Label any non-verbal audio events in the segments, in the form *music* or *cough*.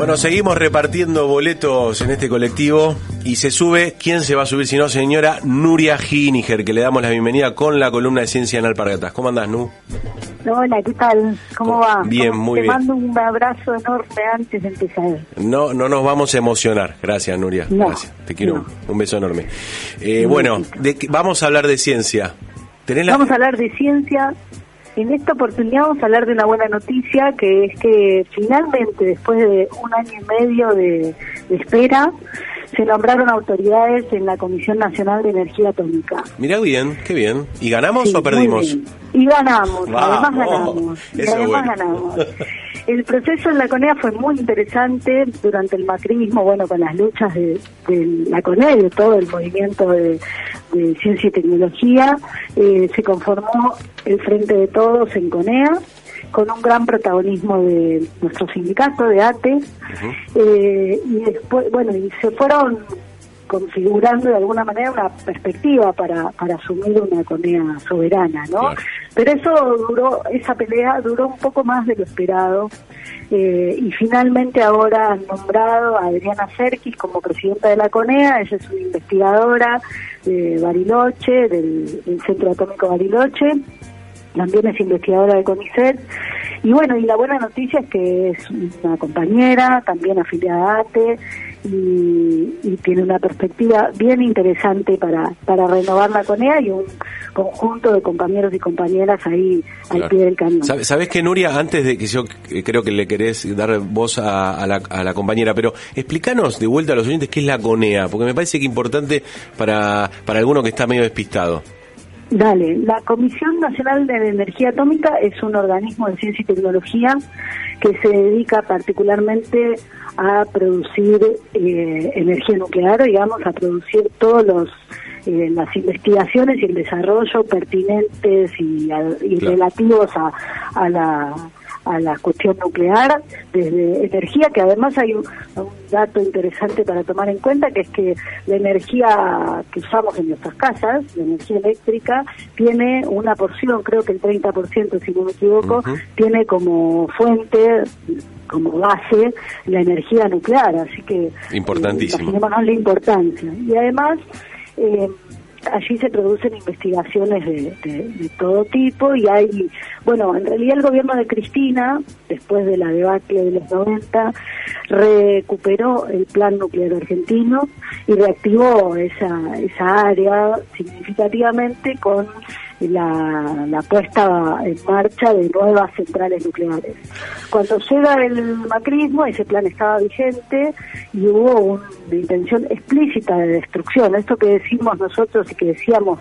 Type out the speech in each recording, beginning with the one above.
Bueno, seguimos repartiendo boletos en este colectivo y se sube, ¿quién se va a subir si no? Señora Nuria Giniger, que le damos la bienvenida con la columna de Ciencia en Alpargatas. ¿Cómo andás, Nu? Hola, ¿qué tal? ¿Cómo va? Bien, muy Te bien. mando un abrazo enorme antes de empezar. No, no nos vamos a emocionar. Gracias, Nuria. No, Gracias. Te quiero. no. Un beso enorme. Eh, bueno, de vamos a hablar de ciencia. ¿Tenés la- Vamos a hablar de ciencia. En esta oportunidad vamos a hablar de una buena noticia, que es que finalmente, después de un año y medio de, de espera, se nombraron autoridades en la Comisión Nacional de Energía Atómica. Mirá bien, qué bien. ¿Y ganamos Sí, o perdimos? Y ganamos, además ganamos. Y además bueno. ganamos. *laughs* El proceso en la CONEA fue muy interesante durante el macrismo, bueno, con las luchas de, de la CONEA y de todo el movimiento de, de ciencia y tecnología. eh, se conformó el Frente de Todos en CONEA con un gran protagonismo de nuestro sindicato, de ATE, eh, y después, bueno, y se fueron configurando de alguna manera una perspectiva para, para asumir una CONEA soberana, ¿no? Claro. Pero eso duró, esa pelea duró un poco más de lo esperado eh, y finalmente ahora han nombrado a Adriana Serkis como presidenta de la CONEA, ella es una investigadora de Bariloche, del, del Centro Atómico Bariloche, también es investigadora de CONICET. Y bueno, y la buena noticia es que es una compañera, también afiliada a ATE, y, y tiene una perspectiva bien interesante para, para renovar la CONEA y un conjunto de compañeros y compañeras ahí al pie del cañón. Sabe- Sabés que Nuria, antes de que yo creo que le querés dar voz a, a la, a la compañera, pero explícanos de vuelta a los oyentes qué es la CONEA, porque me parece que es importante para, para alguno que está medio despistado. Dale, la Comisión Nacional de Energía Atómica es un organismo de ciencia y tecnología que se dedica particularmente a producir eh, energía nuclear, digamos, a producir todos los eh, las investigaciones y el desarrollo pertinentes y, a- y Claro. relativos a, a la a la cuestión nuclear, desde energía, que además hay un, un dato interesante para tomar en cuenta, que es que la energía que usamos en nuestras casas, la energía eléctrica, tiene una porción, creo que el 30%, si no me equivoco, tiene como fuente como base la energía nuclear, así que Importantísimo. eh, la importancia. Y además eh, allí se producen investigaciones de, de- todo tipo y hay, bueno, en realidad el gobierno de Cristina, después de la debacle de los 90, recuperó el plan nuclear argentino y reactivó esa, esa área significativamente con la, la puesta en marcha de nuevas centrales nucleares. Cuando llega el macrismo, ese plan estaba vigente y hubo una intención explícita de destrucción. Esto que decimos nosotros y que decíamos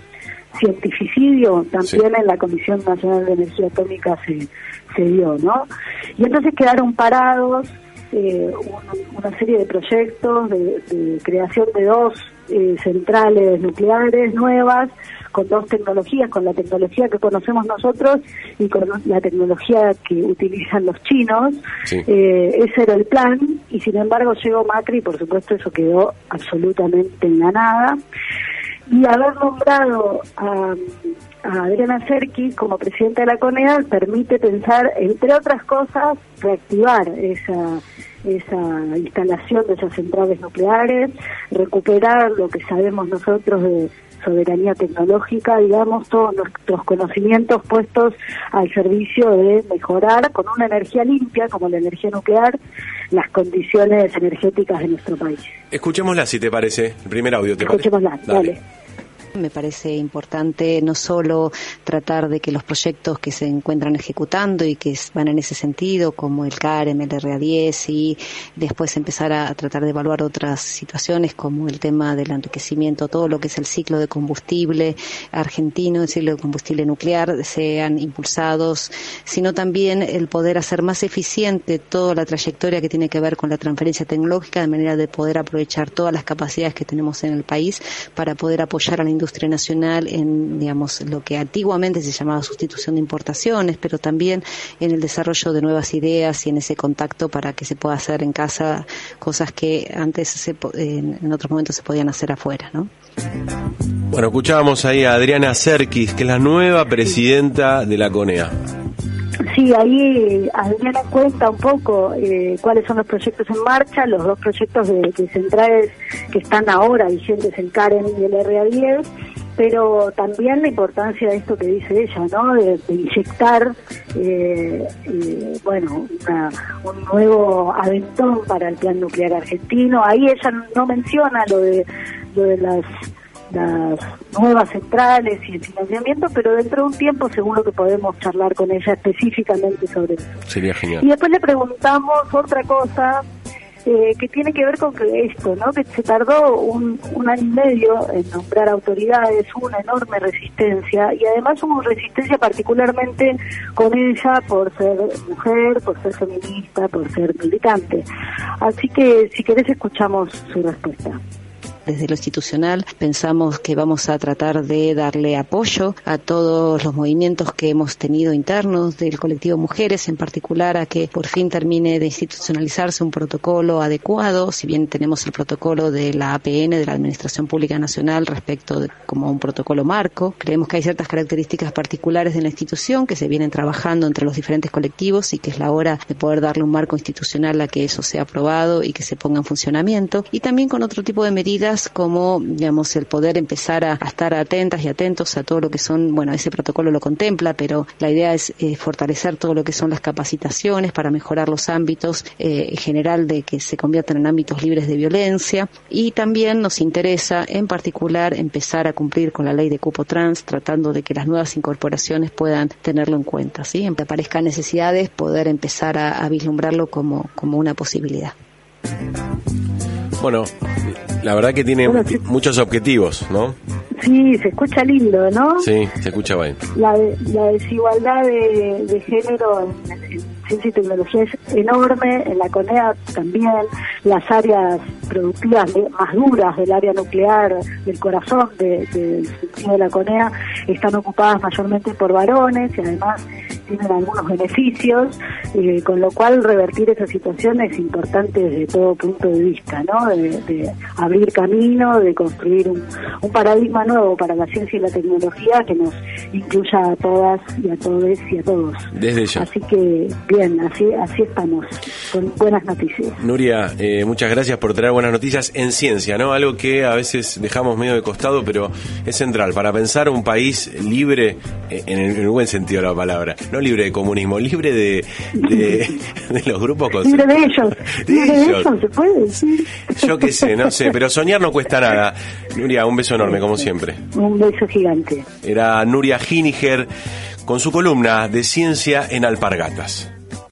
cientificidio, también en la Comisión Nacional de Energía Atómica se, se dio, ¿no? Y entonces quedaron parados eh, un- una serie de proyectos de, de creación de dos eh, centrales nucleares nuevas con dos tecnologías, con la tecnología que conocemos nosotros y con la tecnología que utilizan los chinos. Sí. Eh, ese era el plan y sin embargo llegó Macri y por supuesto eso quedó absolutamente en la nada. Y haber nombrado a, a Adriana Serkis como presidenta de la CONEA permite pensar, entre otras cosas, reactivar esa esa instalación de esas centrales nucleares, recuperar lo que sabemos nosotros de soberanía tecnológica, digamos, todos nuestros conocimientos puestos al servicio de mejorar con una energía limpia, como la energía nuclear, las condiciones energéticas de nuestro país. Escuchémosla si te parece, el primer audio, ¿te parece? Escuchémosla, dale. Me parece importante no solo tratar de que los proyectos que se encuentran ejecutando y que van en ese sentido, como el CAREM, el RA10, y después empezar a, tratar de evaluar otras situaciones como el tema del enriquecimiento, todo lo que es el ciclo de combustible argentino, el ciclo de combustible nuclear, sean impulsados, sino también el poder hacer más eficiente toda la trayectoria que tiene que ver con la transferencia tecnológica, de manera de poder aprovechar todas las capacidades que tenemos en el país para poder apoyar a la industria nacional en, digamos, lo que antiguamente se llamaba sustitución de importaciones, pero también en el desarrollo de nuevas ideas y en ese contacto para que se pueda hacer en casa cosas que antes se, en otros momentos se podían hacer afuera, ¿no? Bueno, escuchábamos ahí a Adriana Serkis, que es la nueva presidenta de la CONEA. Sí, ahí Adriana cuenta un poco eh, cuáles son los proyectos en marcha, los dos proyectos de, centrales que están ahora vigentes en Karen y el RA10, pero también la importancia de esto que dice ella, ¿no? De, inyectar, eh, eh, bueno, un nuevo aventón para el plan nuclear argentino. Ahí ella no menciona lo de, lo de las las nuevas centrales y el financiamiento, pero dentro de un tiempo seguro que podemos charlar con ella específicamente sobre eso. Sería genial. Y después le preguntamos otra cosa eh, que tiene que ver con que esto, ¿no? Que se tardó un, un año y medio en nombrar autoridades, una enorme resistencia y además hubo resistencia particularmente con ella por ser mujer, por ser feminista, por ser militante. Así que si querés escuchamos su respuesta desde lo institucional pensamos que vamos a tratar de darle apoyo a todos los movimientos que hemos tenido internos del colectivo Mujeres, en particular a que por fin termine de institucionalizarse un protocolo adecuado, si bien tenemos el protocolo de la APN, de la Administración Pública Nacional, respecto de como un protocolo marco. Creemos que hay ciertas características particulares de la institución que se vienen trabajando entre los diferentes colectivos y que es la hora de poder darle un marco institucional a que eso sea aprobado y que se ponga en funcionamiento. Y también con otro tipo de medidas como, digamos, el poder empezar a, estar atentas y atentos a todo lo que son, bueno, ese protocolo lo contempla, pero la idea es eh, fortalecer todo lo que son las capacitaciones para mejorar los ámbitos eh, en general de que se conviertan en ámbitos libres de violencia y también nos interesa en particular empezar a cumplir con la ley de cupo trans, tratando de que las nuevas incorporaciones puedan tenerlo en cuenta, ¿sí? En que aparezcan necesidades, poder empezar a, a vislumbrarlo como, como una posibilidad. Bueno, la verdad que tiene muchos objetivos, ¿no? Sí, se escucha lindo, ¿no? Sí, se escucha bien. La, desigualdad de, género en, ciencia y tecnología es enorme, en la CONEA también, las áreas productivas más duras del área nuclear, del corazón de, de la CONEA, están ocupadas mayormente por varones y además tienen algunos beneficios, eh, con lo cual revertir esa situación es importante desde todo punto de vista, ¿no? De, abrir camino, de construir un, paradigma nuevo para la ciencia y la tecnología que nos incluya a todas y a todos y a todos. Desde ya. Así que, bien, así, así estamos, con buenas noticias. Nuria, eh, muchas gracias por traer buenas noticias en ciencia, ¿no? Algo que a veces dejamos medio de costado, pero es central para pensar un país libre eh, en el, en el buen sentido de la palabra. No libre de comunismo, libre de, de, *laughs* los grupos Libre de ellos. *laughs* De ellos. se puede decir. Yo qué sé, no sé, pero soñar no cuesta nada. Nuria, un beso enorme, como siempre. Un beso gigante. Era Nuria Giniger con su columna de ciencia en alpargatas.